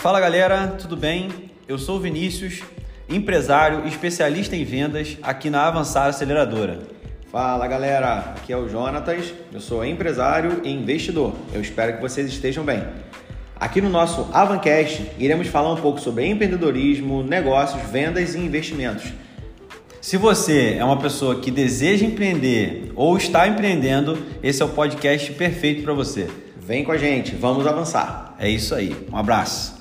Fala galera, tudo bem? Eu sou o Vinícius, empresário especialista em vendas aqui na Avançar Aceleradora. Fala galera, aqui é o Jonatas, eu sou empresário e investidor. Eu espero que vocês estejam bem. Aqui no nosso Avancast iremos falar um pouco sobre empreendedorismo, negócios, vendas e investimentos. Se você é uma pessoa que deseja empreender ou está empreendendo, esse é o podcast perfeito para você. Vem com a gente, vamos avançar. É isso aí. Um abraço.